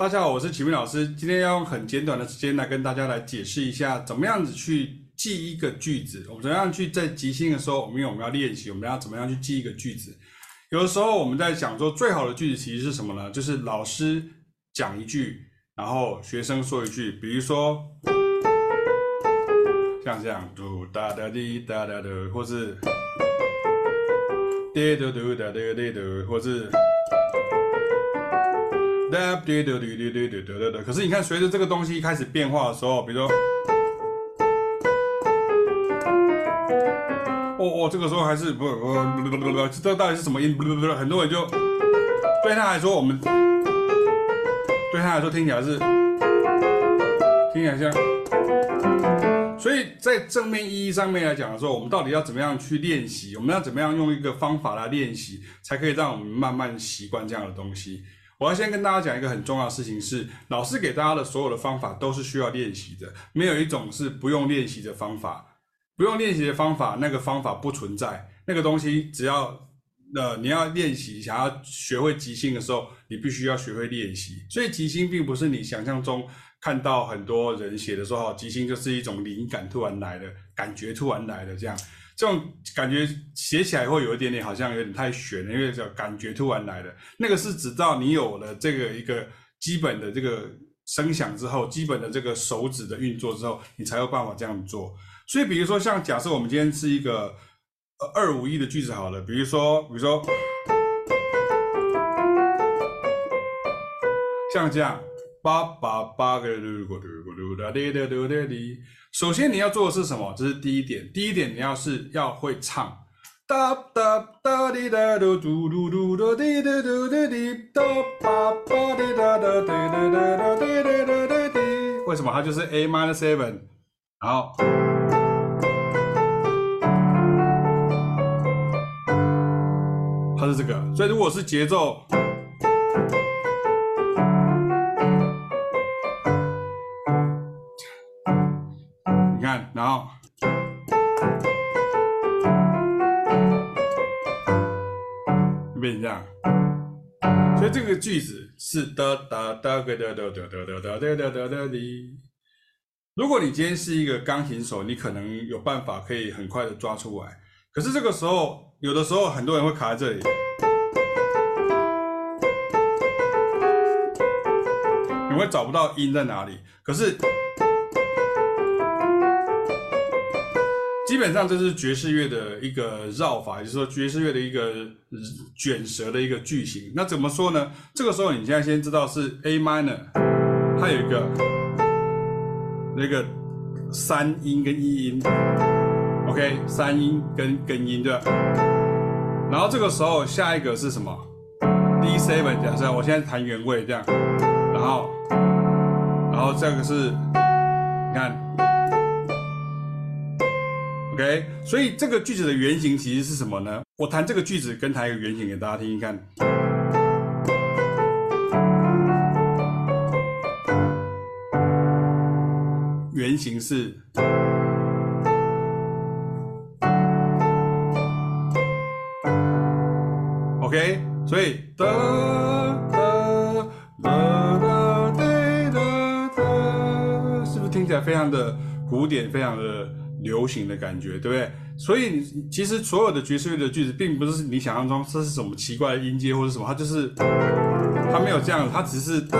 大家好，我是启明老师。今天要用很简短的时间来跟大家来解释一下，怎么样子去记一个句子。我们怎么样去在即兴的时候，因为我们要练习，我们要怎么样去记一个句子。有的时候我们在讲说，最好的句子其实是什么呢？就是老师讲一句，然后学生说一句。比如说像这样，嘟哒哒滴哒哒的，或是滴嘟嘟哒哒滴嘟，或是。对对对对对对对可是你看，随着这个东西开始变化的时候，比如说，哦哦，这个时候还是不不不不不，这到底是什么音？不不不，很多人就对他来说，我们对他来说听起来是听起来像。所以在正面意义上面来讲的时候，我们到底要怎么样去练习？我们要怎么样用一个方法来练习，才可以让我们慢慢习惯这样的东西？我要先跟大家讲一个很重要的事情是，老师给大家的所有的方法都是需要练习的，没有一种是不用练习的方法。不用练习的方法，那个方法不存在。那个东西只要呃你要练习，想要学会即兴的时候，你必须要学会练习。所以即兴并不是你想象中看到很多人写的说，即兴就是一种灵感突然来的，感觉突然来的这样。这种感觉写起来会有一点点好像有点太玄了，因为叫感觉突然来的，那个是直到你有了这个一个基本的这个声响之后，基本的这个手指的运作之后，你才有办法这样做。所以，比如说像假设我们今天是一个二五一的句子好了，比如说，比如说像这样，八八八个噜咕噜咕噜哒滴哒哒哒滴。首先你要做的是什么？这是第一点。第一点你要是要会唱。哒哒哒滴哒嘟嘟嘟嘟嘟滴哒嘟哒滴哒叭叭滴哒哒滴哒哒哒滴哒哒哒滴。为什么？它就是 A minor seven，然后它是这个。所以如果是节奏。然后变成这样，所以这个句子是哒哒哒个哒哒哒哒哒哒哒哒哒哒的。如果你今天是一个钢琴手，你可能有办法可以很快的抓出来。可是这个时候，有的时候很多人会卡在这里，你会找不到音在哪里。可是。基本上这是爵士乐的一个绕法，也就是说爵士乐的一个卷舌的一个句型。那怎么说呢？这个时候你现在先知道是 A minor，它有一个那个三音跟一音，OK，三音跟根音对吧？然后这个时候下一个是什么？D seven，假设我现在弹原位这样，然后，然后这个是，你看。OK，所以这个句子的原型其实是什么呢？我弹这个句子跟弹一个原型给大家听听看。原型是 OK，所以哒哒哒哒哒哒哒，是不是听起来非常的古典，非常的？流行的感觉，对不对？所以其实所有的爵士乐的句子，并不是你想象中这是什么奇怪的音阶或者什么，它就是它没有这样，它只是哒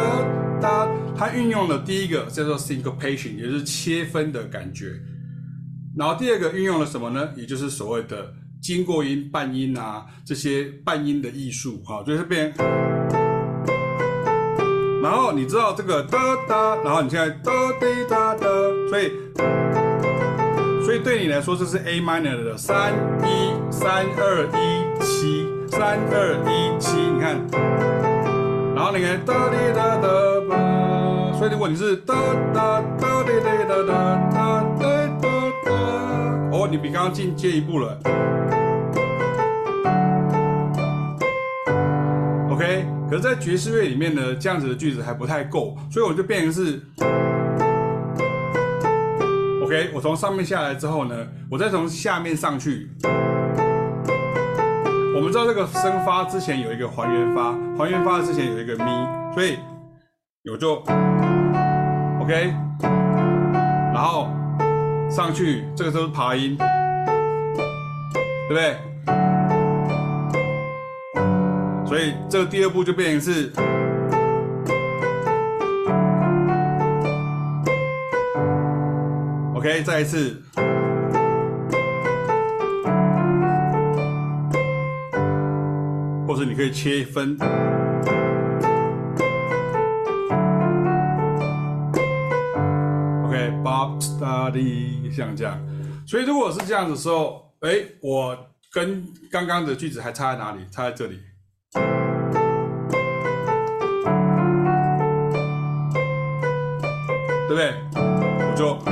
哒，它运用了第一个叫做 syncopation，也就是切分的感觉，然后第二个运用了什么呢？也就是所谓的经过音、半音啊这些半音的艺术，哈，就是变。然后你知道这个哒哒，然后你现在哒滴哒哒，所以。所以对你来说，这是 A minor 的三一三二一七三二一七，你看，然后你看哒滴哒哒吧，所以如果你是哒哒哒滴滴哒哒哒哒哒，哦，你比刚刚进阶一步了。OK，可是，在爵士乐里面呢，这样子的句子还不太够，所以我就变成是。OK，我从上面下来之后呢，我再从下面上去。我们知道这个升发之前有一个还原发，还原发之前有一个咪，所以有就 OK，然后上去，这个都是爬音，对不对？所以这个第二步就变成是 OK，再一次。或者你可以切一分，OK，Bob study 像这样，所以如果是这样的时候，哎，我跟刚刚的句子还差在哪里？差在这里，对不对？我就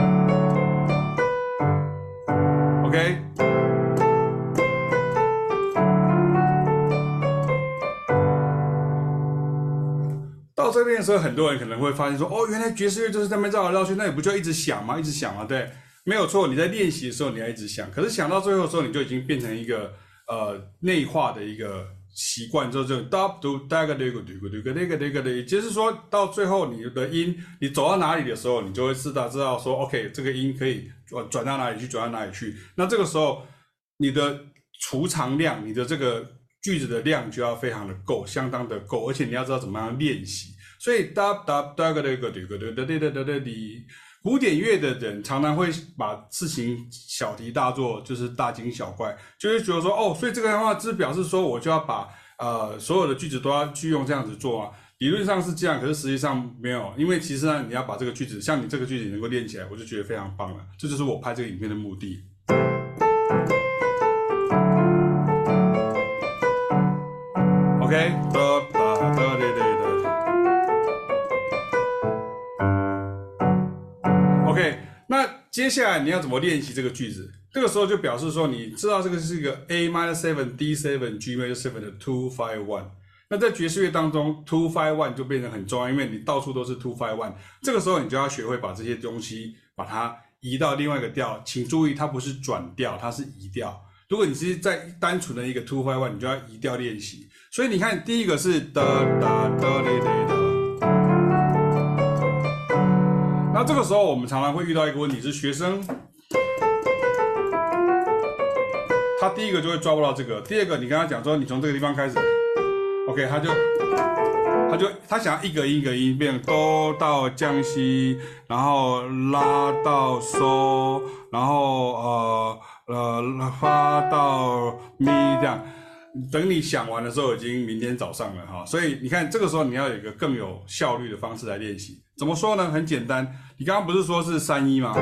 这边的时候，很多人可能会发现说：“哦，原来爵士乐就是在那绕来绕去，那你不就一直想吗？一直想吗？对，没有错。你在练习的时候，你要一直想。可是想到最后的时候，你就已经变成一个呃内化的一个习惯，就是 do do da ga do do do do ga ga ga 也就是说到最后，你的音你走到哪里的时候，你就会知道知道说，OK，这个音可以转转到哪里去，转到哪里去。那这个时候，你的储藏量，你的这个句子的量就要非常的够，相当的够，而且你要知道怎么样练习。所以哒哒哒个那个对个对对对对对对，古典乐的人常常会把事情小题大做，就是大惊小怪，就是觉得说哦，所以这个的话，就是表示说我就要把呃所有的句子都要去用这样子做啊。理论上是这样，可是实际上没有，因为其实呢，你要把这个句子，像你这个句子能够练起来，我就觉得非常棒了。这就是我拍这个影片的目的。OK，接下来你要怎么练习这个句子？这个时候就表示说，你知道这个是一个 A minor seven D seven G major seven 的 two five one。那在爵士乐当中，two five one 就变得很重要，因为你到处都是 two five one。这个时候你就要学会把这些东西把它移到另外一个调。请注意，它不是转调，它是移调。如果你是在单纯的一个 two five one，你就要移调练习。所以你看，第一个是哒哒哒嘞嘞的。这个时候，我们常常会遇到一个问题，是学生他第一个就会抓不到这个，第二个你跟他讲说，你从这个地方开始，OK，他就他就他想要一个音一个音变哆到降西，然后拉到嗦，然后呃呃发到咪这样。等你想完的时候，已经明天早上了哈，所以你看这个时候你要有一个更有效率的方式来练习。怎么说呢？很简单，你刚刚不是说是三一吗？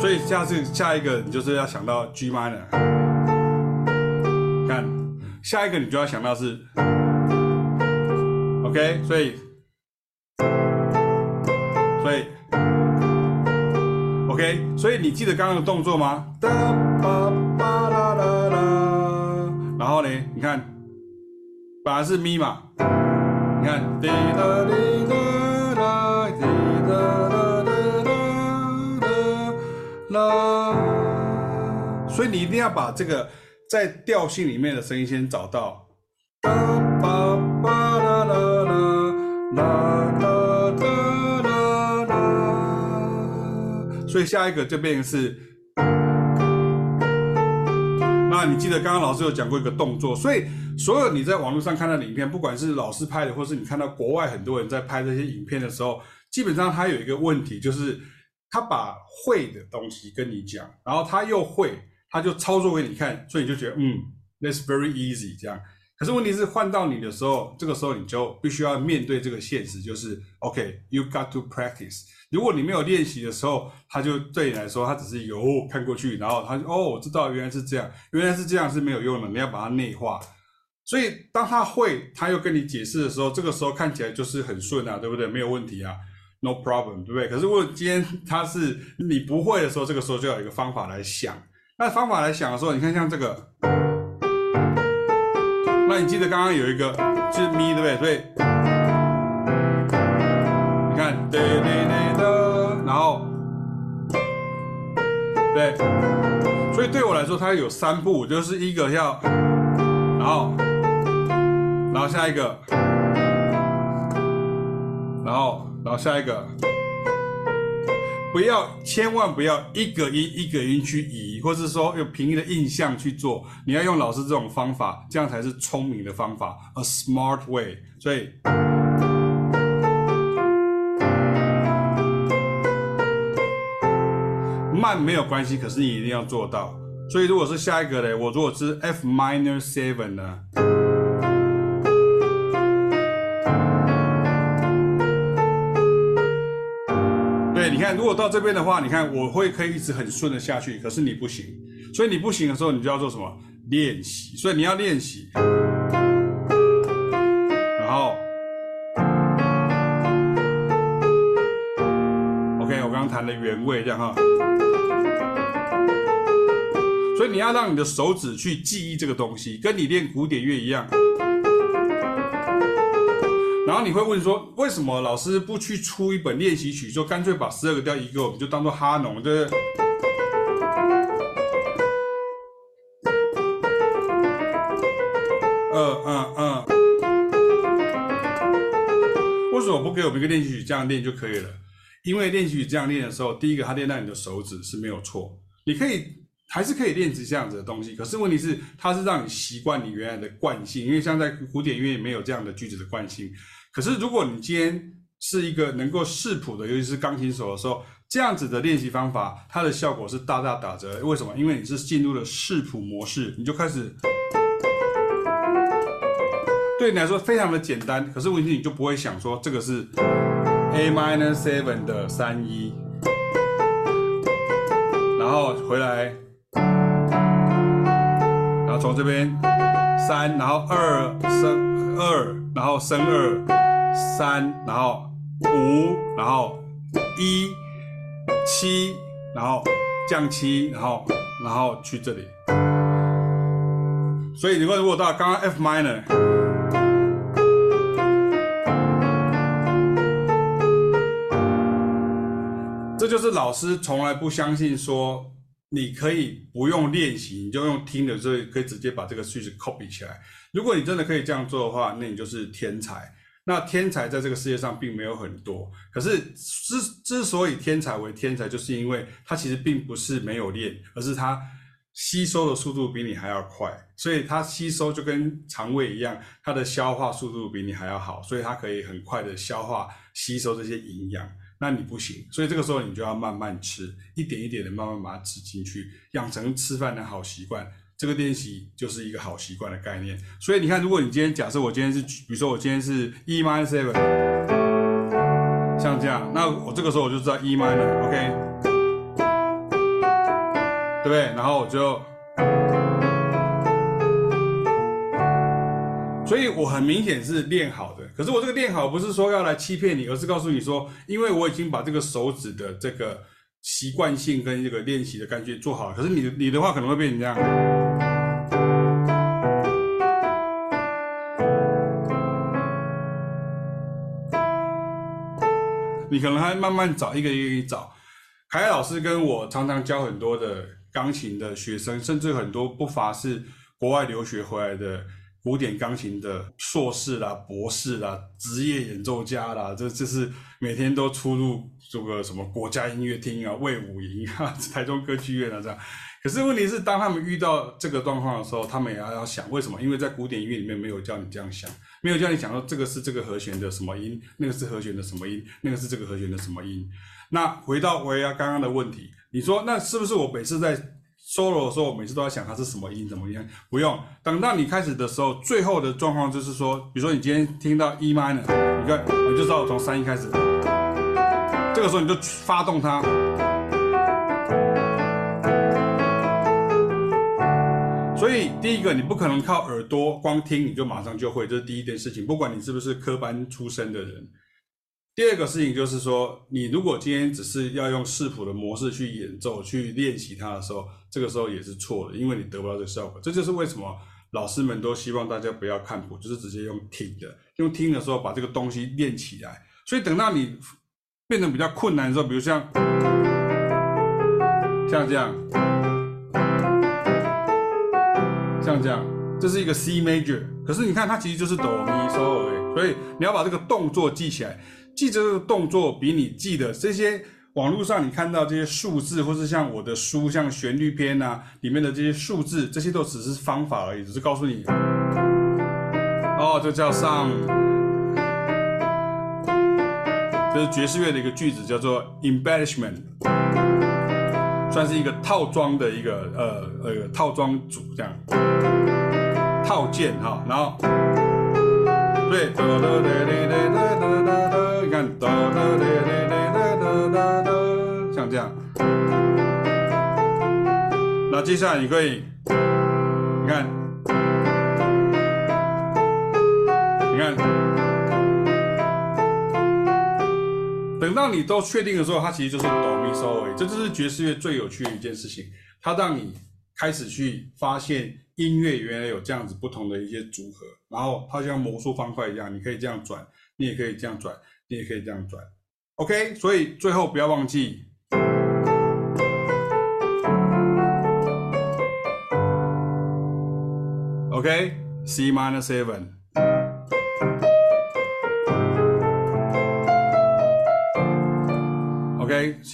所以下次下一个你就是要想到 G minor。看，下一个你就要想到是 OK，所以所以 OK，所以你记得刚刚的动作吗？然后呢？你看，本来是咪嘛，你看，滴答滴答答，滴答答答答啦。所以你一定要把这个在调性里面的声音先找到。所以下一个就变是。那你记得刚刚老师有讲过一个动作，所以所有你在网络上看到的影片，不管是老师拍的，或是你看到国外很多人在拍这些影片的时候，基本上他有一个问题，就是他把会的东西跟你讲，然后他又会，他就操作给你看，所以你就觉得嗯，that's very easy 这样。可是问题是换到你的时候，这个时候你就必须要面对这个现实，就是 OK，you got to practice。如果你没有练习的时候，他就对你来说，他只是有看过去，然后他就哦，我知道原来是这样，原来是这样是没有用的，你要把它内化。所以当他会，他又跟你解释的时候，这个时候看起来就是很顺啊，对不对？没有问题啊，no problem，对不对？可是如果今天他是你不会的时候，这个时候就要有一个方法来想。那方法来想的时候，你看像这个。那你记得刚刚有一个是咪，对不对？所以你看，哒哒哒哒，然后对，所以对我来说，它有三步，就是一个要，然后，然后下一个，然后然后下一个，不要千万不要一个音一个音去移，或是说用凭你的印象去做，你要用老师这种方法，这样才是聪明的方法，a smart way。所以。慢没有关系，可是你一定要做到。所以如果是下一个嘞，我如果是 F minor seven 呢？你看，如果到这边的话，你看我会可以一直很顺的下去，可是你不行。所以你不行的时候，你就要做什么？练习。所以你要练习，然后，OK，我刚刚弹的原味这样哈。所以你要让你的手指去记忆这个东西，跟你练古典乐一样。然后你会问说，为什么老师不去出一本练习曲，就干脆把十二个调移给我们，就当做哈农，对不对？嗯嗯嗯。为什么不给我们一个练习曲这样练就可以了？因为练习曲这样练的时候，第一个它练到你的手指是没有错，你可以。还是可以练习这样子的东西，可是问题是，它是让你习惯你原来的惯性，因为像在古典音乐没有这样的句子的惯性。可是如果你今天是一个能够视谱的，尤其是钢琴手的时候，这样子的练习方法，它的效果是大大打折。为什么？因为你是进入了视谱模式，你就开始，对你来说非常的简单。可是问题你就不会想说这个是 A minor seven 的三一，然后回来。从这边三，然后二升二，然后升二三，然后五，然后一七，然后降七，然后然后去这里。所以你会如果到刚刚 F minor，这就是老师从来不相信说。你可以不用练习，你就用听的，所以可以直接把这个句子 copy 起来。如果你真的可以这样做的话，那你就是天才。那天才在这个世界上并没有很多，可是之之所以天才为天才，就是因为他其实并不是没有练，而是他吸收的速度比你还要快，所以他吸收就跟肠胃一样，他的消化速度比你还要好，所以他可以很快的消化吸收这些营养。那你不行，所以这个时候你就要慢慢吃，一点一点的慢慢把它吃进去，养成吃饭的好习惯。这个练习就是一个好习惯的概念。所以你看，如果你今天假设我今天是，比如说我今天是 E minor seven，像这样，那我这个时候我就知道 E minor，OK，对不对？然后我就。所以我很明显是练好的，可是我这个练好不是说要来欺骗你，而是告诉你说，因为我已经把这个手指的这个习惯性跟这个练习的感觉做好。可是你你的话可能会变成这样，你可能还慢慢找一个一个找。凯凯老师跟我常常教很多的钢琴的学生，甚至很多不乏是国外留学回来的。古典钢琴的硕士啦、博士啦、职业演奏家啦，这这是每天都出入这个什么国家音乐厅啊、卫武营啊、台中歌剧院啊这样。可是问题是，当他们遇到这个状况的时候，他们也要要想为什么？因为在古典音乐里面没有叫你这样想，没有叫你想说这个是这个和弦的什么音，那个是和弦的什么音，那个是这个和弦的什么音。那回到维亚刚刚的问题，你说那是不是我每次在？solo 的时候，我每次都要想它是什么音，怎么样？不用，等到你开始的时候，最后的状况就是说，比如说你今天听到 E minor，你看，你就知道从三一开始，这个时候你就发动它。所以第一个，你不可能靠耳朵光听你就马上就会，这是第一件事情，不管你是不是科班出身的人。第二个事情就是说，你如果今天只是要用视谱的模式去演奏、去练习它的时候，这个时候也是错的，因为你得不到这个效果。这就是为什么老师们都希望大家不要看谱，就是直接用听的，用听的时候把这个东西练起来。所以等到你变得比较困难的时候，比如像像这样，像这样，这是一个 C major，可是你看它其实就是哆咪嗦而已，所以你要把这个动作记起来。记这个动作比你记的这些网络上你看到这些数字，或是像我的书，像旋律篇啊里面的这些数字，这些都只是方法而已，只是告诉你，哦，这叫上，这是爵士乐的一个句子，叫做 embellishment，算是一个套装的一个呃呃套装组这样，套件哈，然后。对，你看，像这样。那接下来你可以，你看，你看，等到你都确定的时候，它其实就是哆咪嗦而已。这就是爵士乐最有趣的一件事情，它让你开始去发现。音乐原来有这样子不同的一些组合，然后它像魔术方块一样，你可以这样转，你也可以这样转，你也可以这样转。OK，所以最后不要忘记，OK，C minor seven，OK，C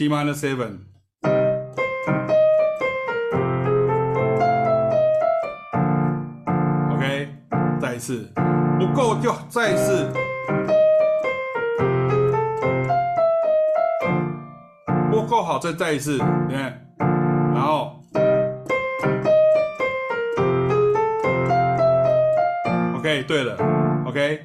minor seven。OK，再一次不够就再一次，不够好再再一次，你看，对了，OK。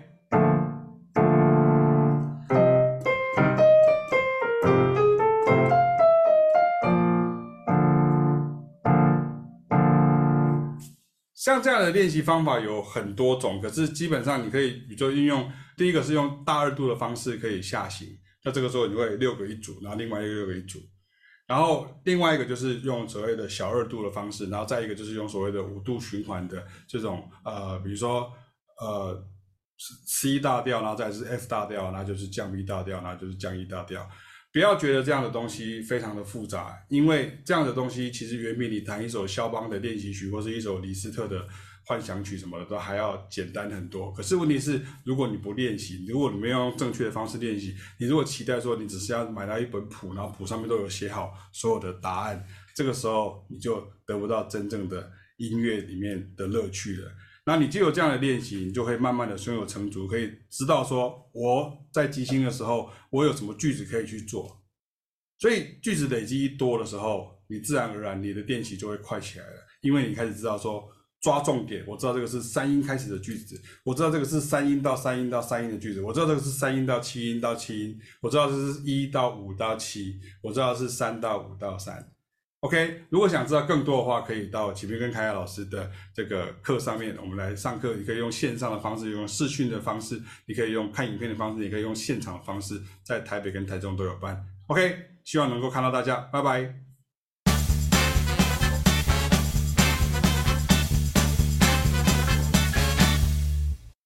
像这样的练习方法有很多种，可是基本上你可以，宇宙运用第一个是用大二度的方式可以下行，那这个时候你会六个一组，然后另外一个六个一组，然后另外一个就是用所谓的小二度的方式，然后再一个就是用所谓的五度循环的这种呃，比如说呃 C 大调，然后再是 F 大调，那就是降 B 大调，那就是降 E 大调。不要觉得这样的东西非常的复杂，因为这样的东西其实远比你弹一首肖邦的练习曲或是一首李斯特的幻想曲什么的都还要简单很多。可是问题是，如果你不练习，如果你没有用正确的方式练习，你如果期待说你只是要买到一本谱，然后谱上面都有写好所有的答案，这个时候你就得不到真正的音乐里面的乐趣了。那你就有这样的练习，你就会慢慢的胸有成竹，可以知道说我在即兴的时候，我有什么句子可以去做。所以句子累积一多的时候，你自然而然你的练习就会快起来了，因为你开始知道说抓重点。我知道这个是三音开始的句子，我知道这个是三音到三音到三音的句子，我知道这个是三音到七音到七音，我知道这是一到五到七，我知道是三到五到三。OK，如果想知道更多的话，可以到启明跟凯亚老师的这个课上面，我们来上课。你可以用线上的方式，用视讯的方式，你可以用看影片的方式，你可以用现场的方式，在台北跟台中都有办。OK，希望能够看到大家，拜拜。